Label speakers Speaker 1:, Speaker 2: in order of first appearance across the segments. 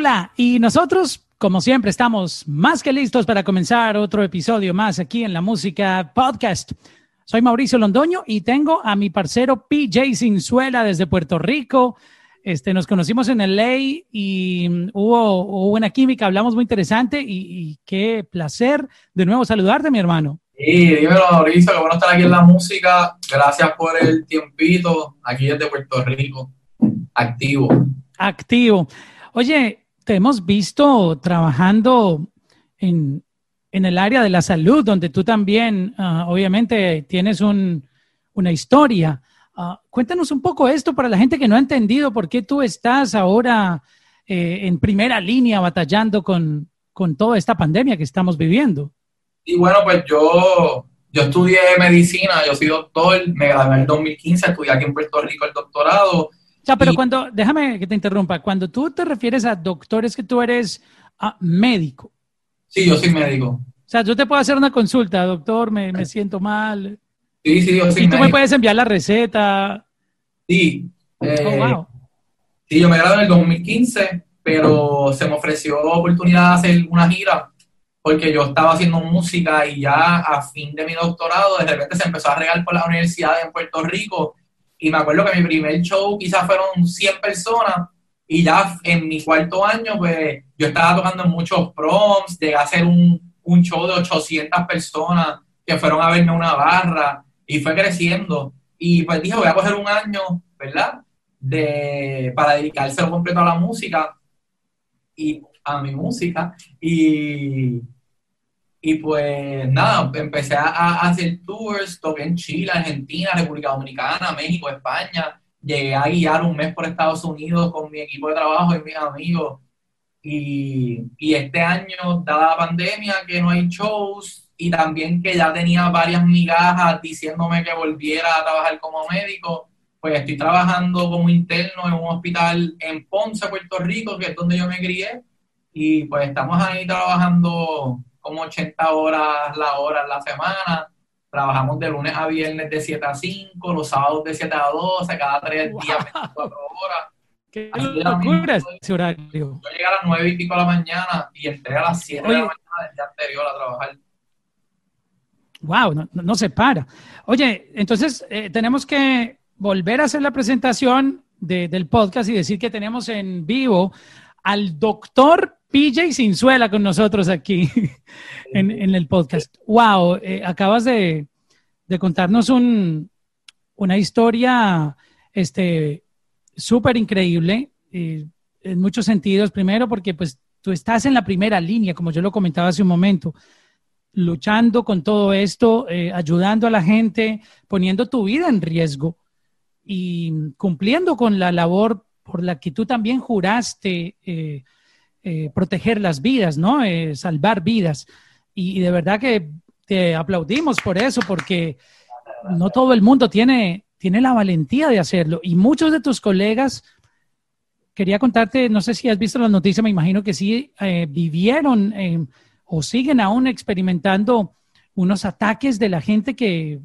Speaker 1: Hola, y nosotros, como siempre, estamos más que listos para comenzar otro episodio más aquí en la música podcast. Soy Mauricio Londoño y tengo a mi parcero PJ Sinzuela desde Puerto Rico. Este, nos conocimos en el ley y hubo, hubo una química, hablamos muy interesante y, y, qué placer de nuevo saludarte, mi hermano.
Speaker 2: Sí, dímelo, Mauricio, que bueno estar aquí en la música. Gracias por el tiempito aquí desde Puerto Rico. Activo.
Speaker 1: Activo. Oye, te hemos visto trabajando en, en el área de la salud, donde tú también, uh, obviamente, tienes un, una historia. Uh, cuéntanos un poco esto para la gente que no ha entendido por qué tú estás ahora eh, en primera línea batallando con, con toda esta pandemia que estamos viviendo.
Speaker 2: Y bueno, pues yo, yo estudié medicina, yo soy doctor, me gradué en el 2015, estudié aquí en Puerto Rico el doctorado.
Speaker 1: Sea, pero y, cuando, déjame que te interrumpa, cuando tú te refieres a doctores que tú eres uh, médico.
Speaker 2: Sí, yo soy médico.
Speaker 1: O sea, yo te puedo hacer una consulta, doctor, me, me siento mal.
Speaker 2: Sí, sí, yo soy
Speaker 1: Y tú
Speaker 2: médico.
Speaker 1: me puedes enviar la receta.
Speaker 2: Sí. Eh,
Speaker 1: Oh, wow.
Speaker 2: Sí, yo me gradué en el 2015, pero se me ofreció la oportunidad de hacer una gira porque yo estaba haciendo música y ya a fin de mi doctorado de repente se empezó a regar por las universidades en Puerto Rico y me acuerdo que mi primer show quizás fueron 100 personas y ya en mi cuarto año pues yo estaba tocando en muchos proms, llegué a hacer un, un show de 800 personas que fueron a verme una barra y fue creciendo y pues dije voy a coger un año, ¿verdad? De, para dedicárselo completo a la música y a mi música y, y pues nada, empecé a, hacer tours, toqué en Chile, Argentina, República Dominicana, México, España, llegué a guiar un mes por Estados Unidos con mi equipo de trabajo y mis amigos. Y, y este año, dada la pandemia, que no hay shows y también que ya tenía varias migajas diciéndome que volviera a trabajar como médico, pues estoy trabajando como interno en un hospital en Ponce, Puerto Rico, que es donde yo me crié, y pues estamos ahí trabajando como 80 horas la hora en la semana. Trabajamos de lunes a viernes de 7 a 5, los sábados de 7 a 12, cada tres
Speaker 1: Wow.
Speaker 2: días 24 horas.
Speaker 1: Qué
Speaker 2: Así
Speaker 1: locura
Speaker 2: mismo.
Speaker 1: ese horario.
Speaker 2: Yo llegué a las 9 y pico de la mañana y entré a las 7 de
Speaker 1: Oye.
Speaker 2: la mañana del día anterior a trabajar.
Speaker 1: Wow, no, no- no se para. Oye, entonces eh, tenemos que volver a hacer la presentación de- del podcast y decir que tenemos en vivo al doctor PJ Sinzuela con nosotros aquí en, el podcast. Wow, eh, acabas de, contarnos un, una historia este, súper increíble eh, en muchos sentidos. Primero porque pues tú estás en la primera línea, como yo lo comentaba hace un momento luchando con todo esto, eh, ayudando a la gente, poniendo tu vida en riesgo y cumpliendo con la labor por la que tú también juraste eh, proteger las vidas, ¿no? Eh, salvar vidas. Y, y de verdad que te aplaudimos por eso, porque no todo el mundo tiene, tiene la valentía de hacerlo. Y muchos de tus colegas, quería contarte, no sé si has visto las noticias, me imagino que sí, eh, vivieron eh, o siguen aún experimentando unos ataques de la gente que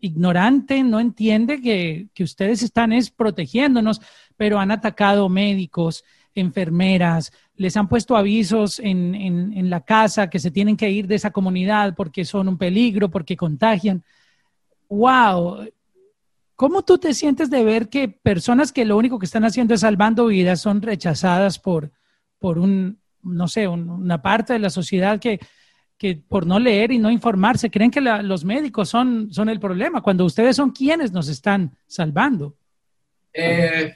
Speaker 1: ignorante no entiende que, que ustedes están es protegiéndonos, pero han atacado médicos, enfermeras, les han puesto avisos en, en, la casa que se tienen que ir de esa comunidad porque son un peligro, porque contagian. ¡Wow! ¿Cómo tú te sientes de ver que personas que lo único que están haciendo es salvando vidas son rechazadas por, por un, no sé, un- una parte de la sociedad que, que por no leer y no informarse creen que los médicos son, son el problema, cuando ustedes son quienes nos están salvando?
Speaker 2: Eh,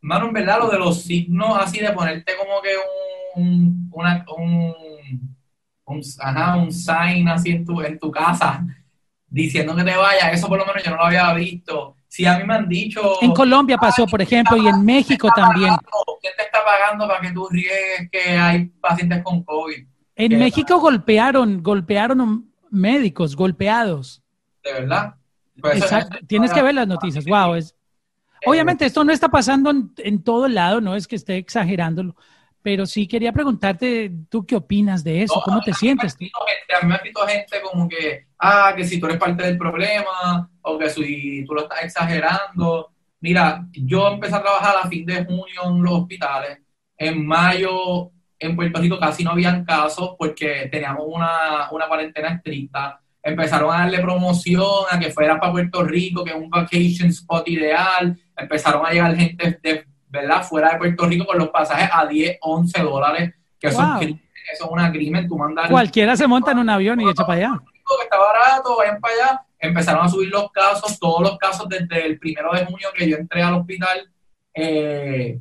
Speaker 2: mano, en verdad, lo de los signos así de ponerte como que un, una, un, un, ajá, un sign así en tu, en tu casa diciendo que te vayas, eso por lo menos yo no lo había visto. Si a mí me han dicho...
Speaker 1: En Colombia pasó, por ejemplo, y en México
Speaker 2: ¿quién te está
Speaker 1: también.
Speaker 2: pagando? ¿Quién te está pagando para que tú riegues que hay pacientes con COVID?
Speaker 1: En. México golpearon, golpearon médicos, golpeados.
Speaker 2: ¿De verdad? Pues
Speaker 1: Exacto. Tienes que ver las noticias. Wow, es, Obviamente esto no está pasando en, en todo lado, no es que esté exagerándolo, pero sí quería preguntarte, ¿tú qué opinas de eso?
Speaker 2: No,
Speaker 1: ¿Cómo te sientes?
Speaker 2: gente- a mí me ha escrito gente como que, ah, que si tú eres parte del problema o que si tú lo estás exagerando. Mira, yo empecé a trabajar a fin de junio en los hospitales. En mayo en Puerto Rico casi no habían casos porque teníamos una, una cuarentena estricta. Empezaron a darle promoción a que fuera para Puerto Rico, que es un vacation spot ideal. Empezaron a llegar gente de, ¿verdad? fuera de Puerto Rico con los pasajes a 10, 11 dólares, que eso, es un crimen. Tú mandas
Speaker 1: Cualquiera se monta en un avión y echa para allá.
Speaker 2: Que está barato, vayan para allá. Empezaron a subir los casos, todos los casos desde el primero de junio que yo entré al hospital. Eh,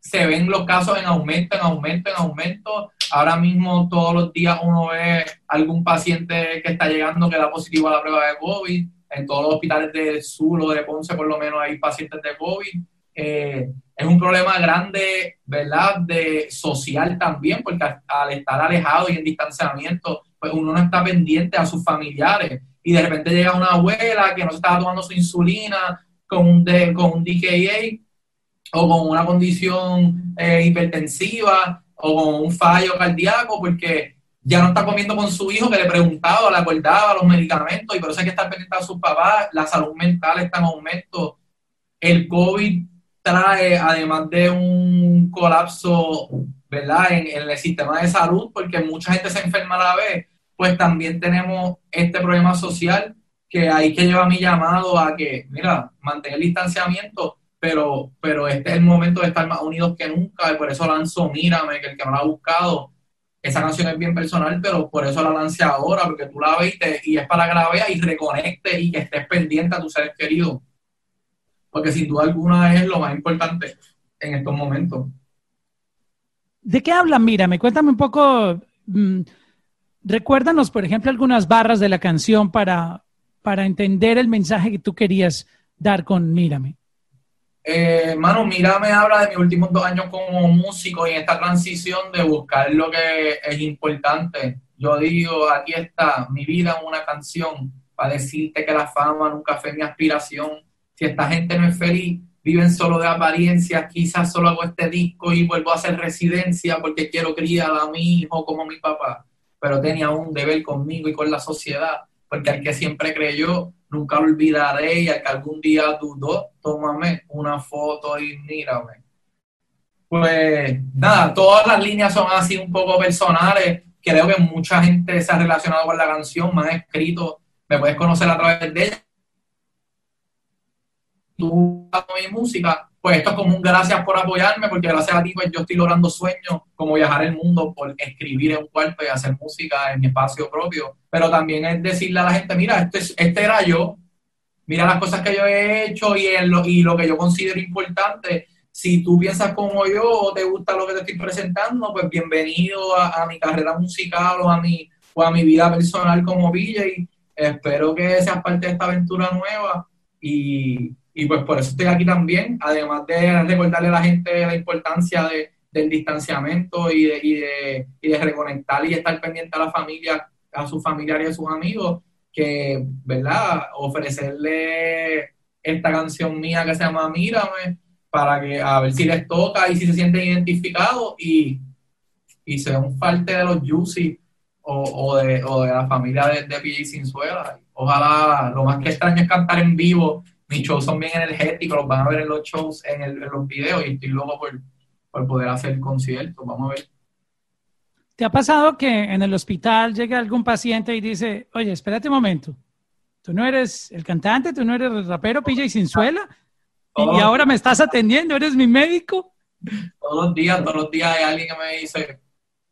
Speaker 2: se ven los casos en aumento, en aumento, en aumento. Ahora mismo todos los días uno ve algún paciente que está llegando que da positivo a la prueba de COVID. En todos los hospitales de Sur o de Ponce por lo menos hay pacientes de COVID. Eh, es un problema grande, ¿verdad? De social también, porque al, estar alejado y en distanciamiento, pues uno no está pendiente a sus familiares. Y de repente llega una abuela que no se estaba tomando su insulina con un, con un DKA o con una condición eh, hipertensiva o con un fallo cardíaco porque ya no está comiendo con su hijo que le preguntaba, le acordaba los medicamentos y por eso hay que estar pendiente a sus papás, la salud mental está en aumento, el COVID trae además de un colapso, ¿verdad?, en, el sistema de salud porque mucha gente se enferma a la vez, pues también tenemos este problema social que hay que llevar mi llamado a que, mira, mantener el distanciamiento, pero, pero este es el momento de estar más unidos que nunca y por eso lanzo Mírame, que el que no la ha buscado, esa canción es bien personal, pero por eso la lancé ahora, porque tú la ves y, es para que la veas y reconecte y que estés pendiente a tus seres queridos. Porque sin duda alguna es lo más importante en estos momentos.
Speaker 1: ¿De qué hablan? Mírame, cuéntame un poco. Mm, recuérdanos, por ejemplo, algunas barras de la canción para, para entender el mensaje que tú querías dar con Mírame.
Speaker 2: Eh, mano, mira, me habla de mis últimos dos años como músico y esta transición de buscar lo que es importante. Yo digo, aquí está mi vida en una canción para decirte que la fama nunca fue mi aspiración. Si esta gente no es feliz, viven solo de apariencia, quizás solo hago este disco y vuelvo a hacer residencia porque quiero criar a mi hijo como mi papá. Pero tenía un deber conmigo y con la sociedad, porque al que siempre creyó nunca lo olvidaré y al que algún día dudó, tómame una foto y mírame. Pues nada, todas las líneas son así un poco personales. Creo que mucha gente se ha relacionado con la canción, me han escrito, me puedes conocer a través de ella. Tú, mi música, pues esto es como un gracias por apoyarme, porque gracias a ti pues yo estoy logrando sueños como viajar el mundo por escribir en un cuarto y hacer música en mi espacio propio, pero también es decirle a la gente, mira, este, este era yo, mira las cosas que yo he hecho y, lo, y lo que yo considero importante. Si tú piensas como yo o te gusta lo que te estoy presentando, pues bienvenido a, mi carrera musical o a mi, o a mi vida personal como DJ. Espero que seas parte de esta aventura nueva y y pues por eso estoy aquí también, además de recordarle a la gente la importancia de, del distanciamiento y de, y, de, y de reconectar y estar pendiente a la familia, a sus familiares y a sus amigos, que, ¿verdad? Ofrecerle esta canción mía que se llama Mírame, para que a ver si les toca y si se sienten identificados y, y un parte de los Juicy o, o, de, o de la familia de, de PJ Sinzuela. Ojalá, lo más que extraño es cantar en vivo mis shows son bien energéticos, los van a ver en los shows, en, los videos y estoy loco por, por poder hacer conciertos, vamos a ver.
Speaker 1: ¿Te ha pasado que en el hospital llega algún paciente y dice, oye, espérate un momento, tú no eres el cantante, tú no eres el rapero PJ Sinzuela y, ahora me estás atendiendo, eres mi médico?
Speaker 2: Todos los días, todos los días hay alguien que me dice,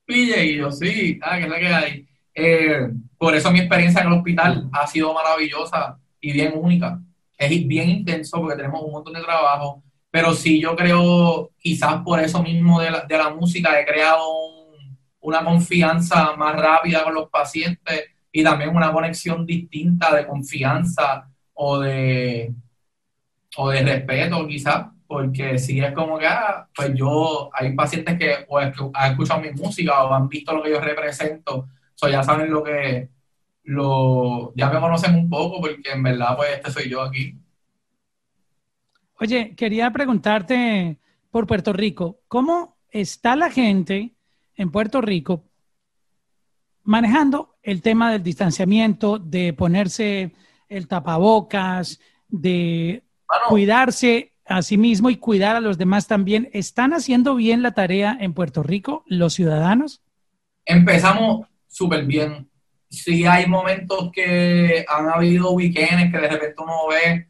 Speaker 2: PJ, y yo sí, ah, que es la que hay. Eh, por eso mi experiencia en el hospital ha sido maravillosa y bien única es bien intenso porque tenemos un montón de trabajo, pero sí yo creo, quizás por eso mismo de la, de la música, he creado una confianza más rápida con los pacientes y también una conexión distinta de confianza o de, o de respeto quizás, porque si es como que, ah, pues yo, hay pacientes que o han escuchado mi música o han visto lo que yo represento, o ya saben lo que, lo, ya me conocen un poco porque en verdad pues este soy yo aquí.
Speaker 1: Oye, quería preguntarte por Puerto Rico, ¿cómo está la gente en Puerto Rico manejando el tema del distanciamiento, de ponerse el tapabocas, de cuidarse a sí mismo y cuidar a los demás también. ¿Están haciendo bien la tarea en Puerto Rico los ciudadanos?
Speaker 2: Empezamos súper bien. Sí hay momentos que han habido weekends que de repente uno ve,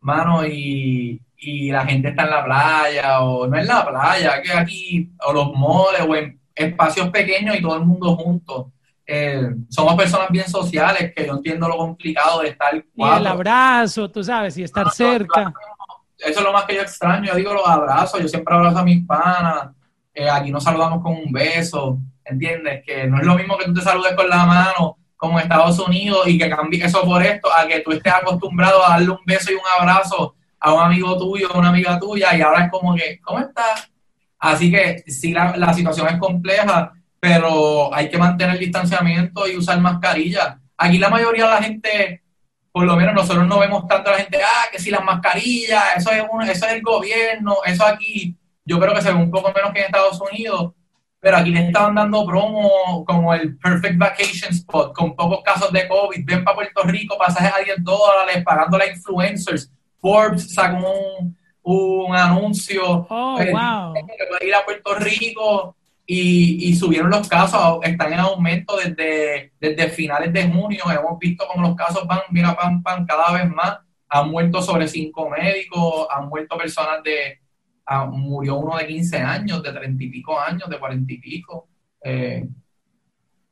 Speaker 2: mano, y, la gente está en la playa, o no en la playa, que aquí, o los moles, o en espacios pequeños y todo el mundo junto. Eh, somos personas bien sociales, que yo entiendo lo complicado de estar.
Speaker 1: Y el abrazo, tú sabes, y estar cerca
Speaker 2: eso es lo más que yo extraño. Yo digo los abrazos, yo siempre abrazo a mis panas. Eh, aquí nos saludamos con un beso, ¿entiendes? Que no es lo mismo que tú te saludes con la mano como en Estados Unidos y que cambie eso por esto, a que tú estés acostumbrado a darle un beso y un abrazo a un amigo tuyo, a una amiga tuya, y ahora es como que, ¿cómo estás? Así que sí, la, la situación es compleja, pero hay que mantener el distanciamiento y usar mascarilla. Aquí la mayoría de la gente por lo menos nosotros no vemos tanto a la gente, ah, que si las mascarillas, eso es, un, eso es el gobierno, eso aquí, yo creo que se ve un poco menos que en Estados Unidos, pero aquí le estaban dando promo como el Perfect Vacation Spot, con pocos casos de COVID, ven para Puerto Rico, pasajes a 10 dólares, pagando a influencers, Forbes sacó un, un anuncio,
Speaker 1: oh, pues, wow.
Speaker 2: que puede ir a Puerto Rico, y, subieron los casos, están en aumento desde, desde finales de junio, hemos visto como los casos van, mira, pan, pan, cada vez más, han muerto sobre cinco médicos, han muerto personas de, murió uno de 15 años, de 30 y pico años, de 40 y pico. Eh,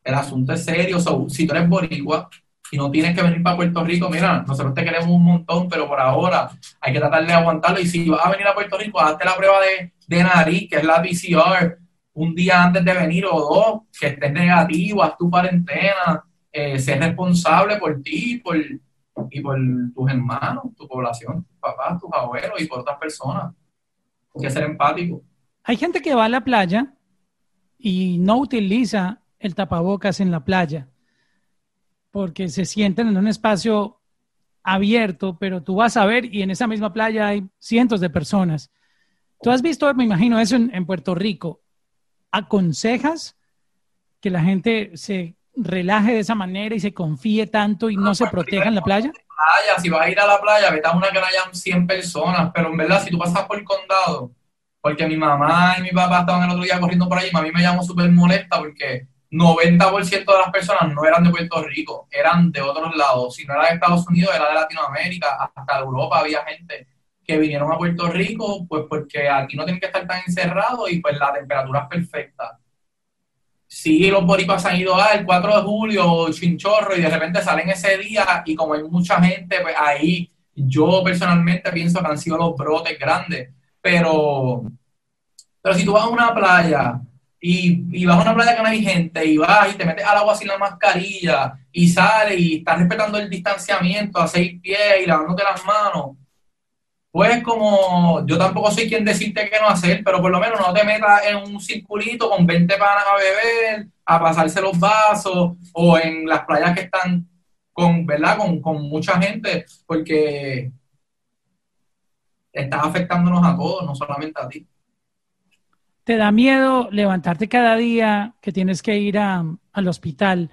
Speaker 2: el asunto es serio, si tú eres boricua y no tienes que venir para Puerto Rico, mira, nosotros te queremos un montón, pero por ahora hay que tratar de aguantarlo y si vas a venir a Puerto Rico, hazte la prueba de, de nariz, que es la PCR, un día antes de venir o dos, que estés negativo, haz tu cuarentena, eh, ser responsable por ti por, y por tus hermanos, tu población, tus papás, tus abuelos y por otras personas. Hay que ser empático.
Speaker 1: Hay gente que va a la playa y no utiliza el tapabocas en la playa porque se sienten en un espacio abierto, pero tú vas a ver y en esa misma playa hay cientos de personas. Tú has visto, me imagino, eso en Puerto Rico aconsejas que la gente se relaje de esa manera y se confíe tanto y no, se proteja en la playa?
Speaker 2: Si vas a ir a la playa, vete a una que no hayan 100 personas, pero en verdad, si tú pasas por el condado, porque mi mamá y mi papá estaban el otro día corriendo por ahí, a mí me llamó súper molesta porque 90% de las personas no eran de Puerto Rico, eran de otros lados. Si no era de Estados Unidos, era de Latinoamérica, hasta Europa había gente que vinieron a Puerto Rico, pues porque aquí no tienen que estar tan encerrados y pues la temperatura es perfecta. Sí, los boricuas han ido al el 4 de julio, chinchorro, y de repente salen ese día y como hay mucha gente, pues ahí yo personalmente pienso que han sido los brotes grandes. Pero, pero si tú vas a una playa y, vas a una playa que no hay gente y vas y te metes al agua sin la mascarilla y sales y estás respetando el distanciamiento a seis pies y lavándote las manos, pues como yo tampoco soy quien decirte qué no hacer, pero por lo menos no te metas en un circulito con 20 panas a beber, a pasarse los vasos, o en las playas que están con, ¿verdad? Con, con mucha gente, porque estás afectándonos a todos, no solamente a ti.
Speaker 1: ¿Te da miedo levantarte cada día que tienes que ir al hospital,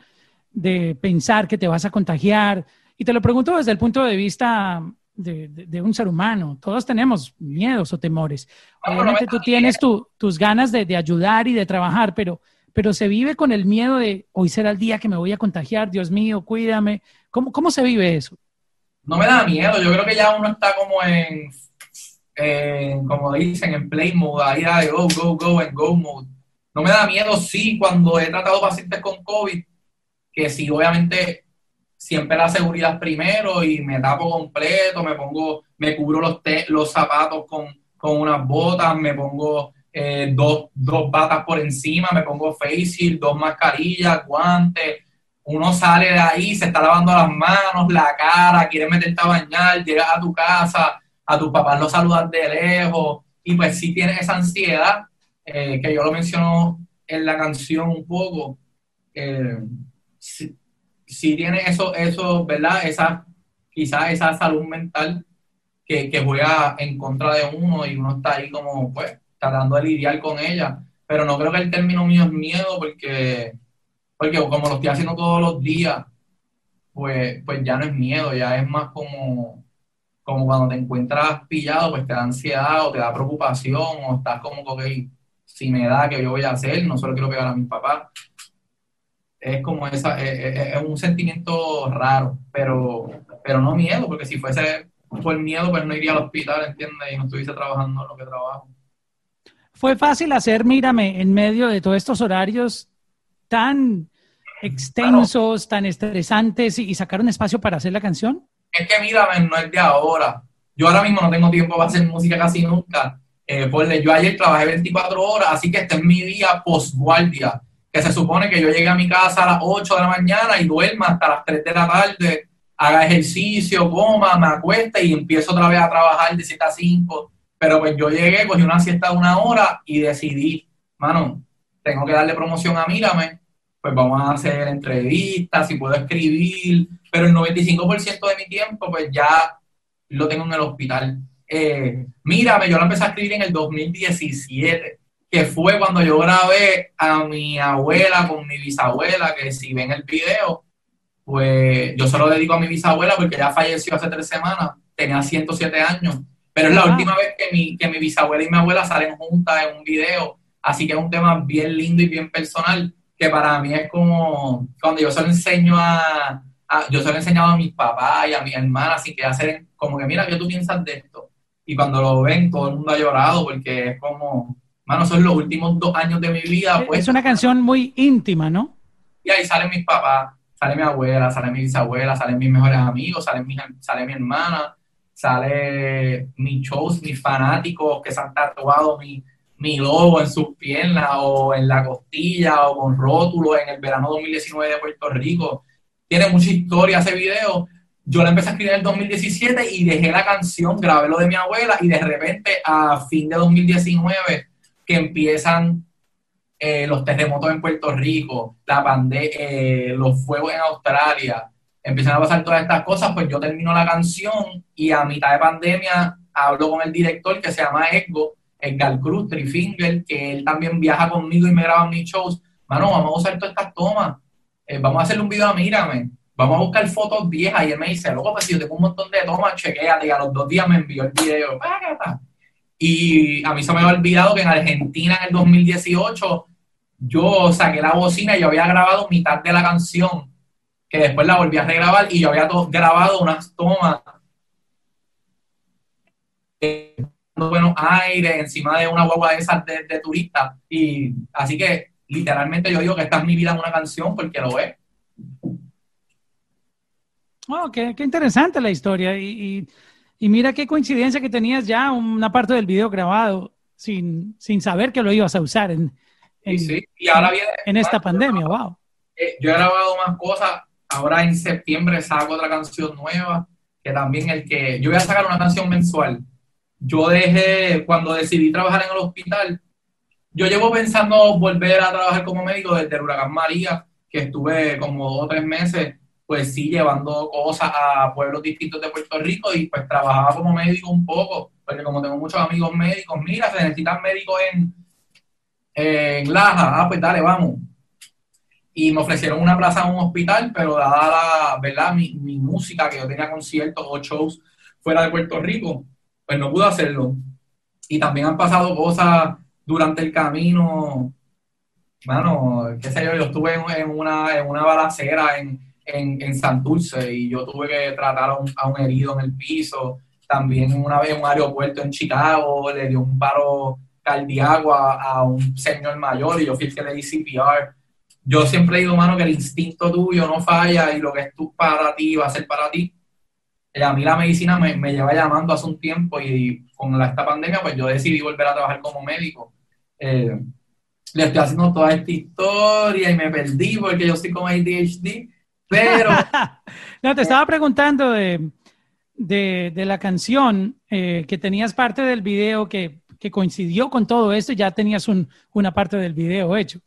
Speaker 1: de pensar que te vas a contagiar? Y te lo pregunto desde el punto de vista de, un ser humano. Todos tenemos miedos o temores. Obviamente tú tienes tus ganas de, ayudar y de trabajar, pero, pero se vive con el miedo de hoy será el día que me voy a contagiar, Dios mío, cuídame. ¿Cómo, cómo se vive eso?
Speaker 2: No me da miedo, yo creo que ya uno está como en, como dicen, en play mode, ahí de go, go, go, en go mode. No me da miedo, sí, cuando he tratado pacientes con COVID, que sí, obviamente siempre la seguridad primero y me tapo completo, me pongo, me cubro los, los zapatos con, unas botas, me pongo eh, dos, dos batas por encima, me pongo face dos mascarillas, guantes. Uno sale de ahí, se está lavando las manos, la cara, quiere meterte a bañar, llegas a tu casa, a tus papás los saludas de lejos, y pues sí tienes esa ansiedad, eh, que yo lo menciono en la canción un poco. Eh, si tiene eso, eso, ¿verdad? Esa, quizás esa salud mental que, que juega en contra de uno y uno está ahí como, pues, tratando de lidiar con ella. Pero no creo que el término mío es miedo porque, porque como lo estoy haciendo todos los días, pues, pues ya no es miedo, ya es más como, como cuando te encuentras pillado, pues te da ansiedad o te da preocupación o estás como que, si me da, que yo voy a hacer? No solo quiero pegar a mi papá. Es como esa, es, eh, eh, es un sentimiento raro, pero, pero no miedo, porque si fuese por miedo, pues no iría al hospital, ¿entiendes? Y no estuviese trabajando en lo que trabajo.
Speaker 1: ¿Fue fácil hacer Mírame en medio de todos estos horarios tan extensos, tan estresantes y, sacar un espacio para hacer la canción?
Speaker 2: Es que Mírame no es de ahora. Yo ahora mismo no tengo tiempo para hacer música casi nunca. Eh, yo ayer trabajé 24 horas, así que este es mi día post-guardia, que se supone que yo llegue a mi casa a las 8 de la mañana y duerma hasta las 3 de la tarde, haga ejercicio, coma, me acueste y empiezo otra vez a trabajar de 7 a 5 pero pues yo llegué, cogí una siesta de una hora y decidí, mano, tengo que darle promoción a Mírame, pues vamos a hacer entrevistas, si puedo escribir, pero el 95% de mi tiempo pues ya lo tengo en el hospital. Eh, mírame, yo lo empecé a escribir en el 2017, que fue cuando yo grabé a mi abuela con mi bisabuela, que si ven el video, pues yo se lo dedico a mi bisabuela porque ya falleció hace tres semanas, tenía 107 años pero es la última vez que mi, que mi bisabuela y mi abuela salen juntas en un video, así que es un tema bien lindo y bien personal, que para mí es como cuando yo se lo enseño a, yo se lo he enseñado a mis papás y a mi hermana, así que hacer como que mira, ¿qué tú piensas de esto? Y cuando lo ven, todo el mundo ha llorado porque es como, mano, son los últimos dos años de mi vida.
Speaker 1: Pues, es una canción muy íntima, ¿no?
Speaker 2: Y ahí salen mis papás, sale mi abuela, sale mi bisabuela, salen mis mejores amigos, sale mi, sale mi hermana sale mis shows, mis fanáticos que se han tatuado mi, mi logo en sus piernas o en la costilla o con rótulo en el verano 2019 de Puerto Rico. Tiene mucha historia ese video. Yo la empecé a escribir en el 2017 y dejé la canción, grabé lo de mi abuela y de repente a fin de 2019 que empiezan eh, los terremotos en Puerto Rico, la pandemia, eh, los fuegos en Australia, empiezan a pasar todas estas cosas, pues yo termino la canción y a mitad de pandemia hablo con el director que se llama Edgo, Edgar Cruz, Trifinger, que él también viaja conmigo y me graba mis shows. Mano, vamos a usar todas estas tomas. Eh, vamos a hacerle un video a Mírame. Vamos a buscar fotos viejas. Y él me dice, loco, pues si yo tengo un montón de tomas, chequéate. Y a los dos días me envió el video. Y a mí se me había olvidado que en Argentina en el 2018 yo saqué la bocina y yo había grabado mitad de la canción que después la volví a regrabar y yo había grabado unas tomas de buenos aires encima de una guagua de esas de, de turista. Y así que literalmente yo digo que esta es mi vida en una canción porque lo es.
Speaker 1: Oh, qué, interesante la historia. Y, mira qué coincidencia que tenías ya una parte del video grabado sin, sin saber que lo ibas a usar en, en, esta pandemia. Wow.
Speaker 2: Eh, yo he grabado más cosas Ahora en septiembre saco otra canción nueva, que también el que yo voy a sacar una canción mensual. Yo dejé, cuando decidí trabajar en el hospital, yo llevo pensando volver a trabajar como médico desde el huracán María, que estuve como dos o tres meses, pues sí, llevando cosas a pueblos distintos de Puerto Rico y pues trabajaba como médico un poco, porque como tengo muchos amigos médicos, mira, se necesitan médicos en, en Laja, ah, pues dale, vamos y me ofrecieron una plaza en un hospital, pero dada la, ¿verdad? Mi, mi, música, que yo tenía conciertos o shows fuera de Puerto Rico, pues no pude hacerlo. Y también han pasado cosas durante el camino, bueno, qué sé yo, yo estuve en, una, en una balacera en, en, en, Santurce y yo tuve que tratar a un, a un herido en el piso. También una vez en un aeropuerto en Chicago le dio un paro cardíaco a, a un señor mayor y yo fui el que le di CPR yo siempre digo, mano, que el instinto tuyo no falla y lo que es tú para ti va a ser para ti. Eh, a mí la medicina me, lleva llamando hace un tiempo y con la, esta pandemia, pues yo decidí volver a trabajar como médico. Eh, le estoy haciendo toda esta historia y me perdí porque yo estoy con ADHD, pero...
Speaker 1: no, te estaba preguntando de, de, la canción eh, que tenías parte del video que, que, coincidió con todo esto y ya tenías un, una parte del video hecho.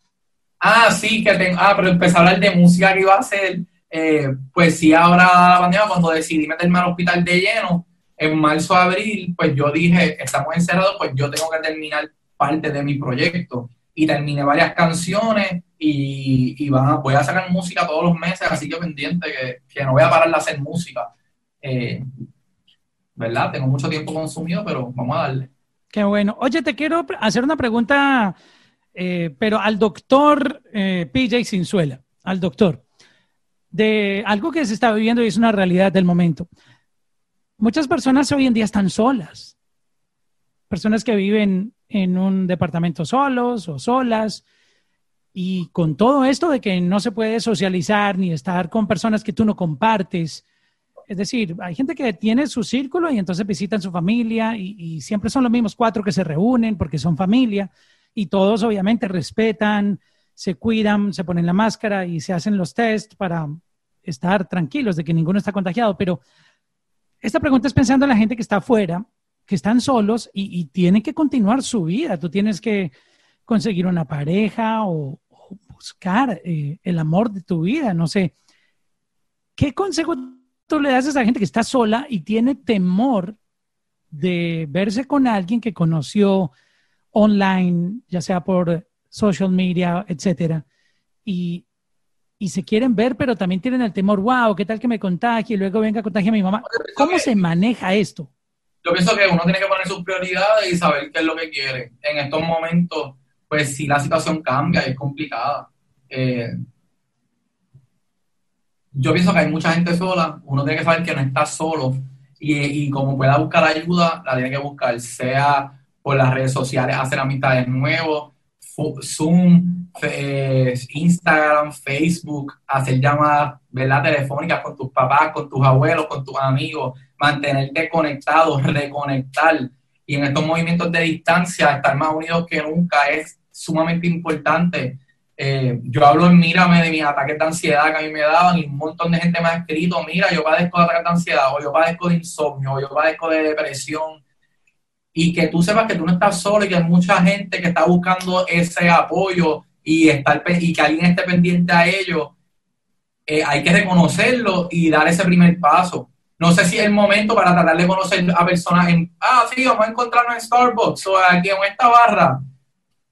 Speaker 2: Ah, sí, que tengo, ah, pero empecé a hablar de música que iba a hacer. Eh, pues sí, ahora la pandemia, cuando decidí meterme al hospital de lleno, en marzo, abril, pues yo dije, estamos encerrados, pues yo tengo que terminar parte de mi proyecto. Y terminé varias canciones y, y voy a sacar música todos los meses, así que pendiente que, que no voy a parar de hacer música. Eh, ¿verdad? Tengo mucho tiempo consumido, pero vamos a darle.
Speaker 1: Qué bueno. Oye, te quiero hacer una pregunta, eh, pero al doctor eh, PJ Sinzuela, al doctor, de algo que se está viviendo y es una realidad del momento. Muchas personas hoy en día están solas. Personas que viven en un departamento solos o solas. Y con todo esto de que no se puede socializar ni estar con personas que tú no compartes, es decir, hay gente que tiene su círculo y entonces visitan su familia y, siempre son los mismos cuatro que se reúnen porque son familia y todos obviamente respetan, se cuidan, se ponen la máscara y se hacen los test para estar tranquilos de que ninguno está contagiado. Pero esta pregunta es pensando en la gente que está afuera, que están solos y, tienen que continuar su vida. Tú tienes que conseguir una pareja o, buscar eh, el amor de tu vida. No sé. ¿Qué consejo tú le das a esa gente que está sola y tiene temor de verse con alguien que conoció online, ya sea por social media, etcétera, y, se quieren ver, pero también tienen el temor, wow, ¿qué tal que me contagie y luego venga a contagiar a mi mamá? ¿Cómo se maneja esto?
Speaker 2: Yo pienso que uno tiene que poner sus prioridades y saber qué es lo que quiere. En estos momentos, pues si la situación cambia, es complicada. Eh, yo pienso que hay mucha gente sola, uno tiene que saber que no está solo y, como pueda buscar ayuda, la tiene que buscar, sea por las redes sociales, hacer amistades nuevos, Zoom, Instagram, Facebook, hacer llamadas ¿verdad? telefónicas con tus papás, con tus abuelos, con tus amigos, mantenerte conectado, reconectar. Y en estos movimientos de distancia, estar más unidos que nunca es sumamente importante eh, yo hablo en Mírame de mis ataques de ansiedad que a mí me daban y un montón de gente me ha escrito, mira, yo padezco de ataques de ansiedad, o yo padezco de insomnio, o yo padezco de depresión. Y que tú sepas que tú no estás solo y que hay mucha gente que está buscando ese apoyo y, estar, y que alguien esté pendiente a ello. Eh, hay que reconocerlo y dar ese primer paso. No sé si es el momento para tratar de conocer a personas en, ah, sí, vamos a encontrarnos en Starbucks o aquí en esta barra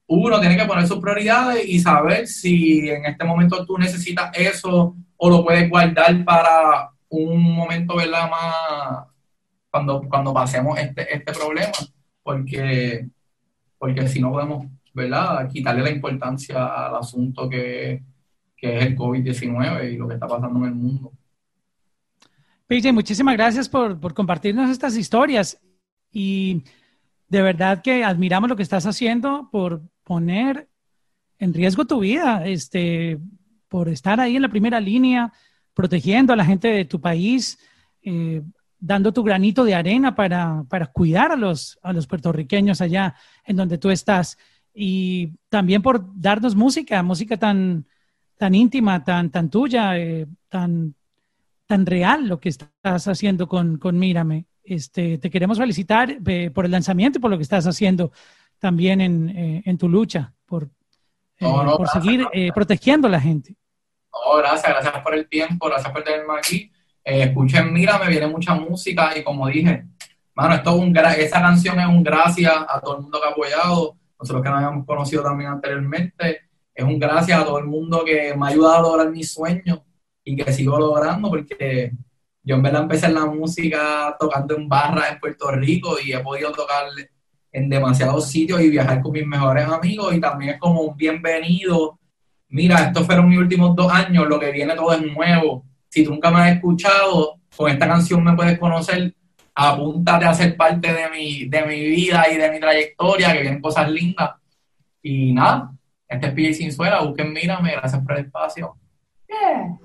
Speaker 2: uno tiene que poner sus prioridades y saber si en este momento tú necesitas eso o lo puedes guardar para un momento, ¿verdad? Más cuando, cuando pasemos este, este problema, porque, porque si no podemos, ¿verdad? Quitarle la importancia al asunto que, que es el COVID-19 y lo que está pasando en el mundo.
Speaker 1: PJ, muchísimas gracias por, por compartirnos estas historias y de verdad que admiramos lo que estás haciendo por poner en riesgo tu vida, este, por estar ahí en la primera línea, protegiendo a la gente de tu país, eh, dando tu granito de arena para, para cuidar a los, a los puertorriqueños allá en donde tú estás. Y también por darnos música, música tan, tan íntima, tan, tan tuya, eh, tan, tan real lo que estás haciendo con, con Mírame. Este, te queremos felicitar eh, por el lanzamiento y por lo que estás haciendo también en, eh, en tu lucha por, por seguir protegiendo a la gente.
Speaker 2: No, gracias, gracias por el tiempo, gracias por tenerme aquí. Escuchen, mira, me viene mucha música y como dije, mano, esto es un esa canción es un gracias a todo el mundo que ha apoyado, nosotros que nos habíamos conocido también anteriormente, es un gracias a todo el mundo que me ha ayudado a lograr mis sueños y que sigo logrando porque yo en verdad empecé en la música tocando en barras en Puerto Rico y he podido tocar en demasiados sitios y viajar con mis mejores amigos y también es como un bienvenido. Mira, estos fueron mis últimos dos años, lo que viene todo es nuevo si tú nunca me has escuchado, con esta canción me puedes conocer, apúntate a ser parte de mi, de mi vida y de mi trayectoria, que vienen cosas lindas. Y nada, este es PJ Sinzuela, busquen Mírame, gracias por el espacio. Yeah.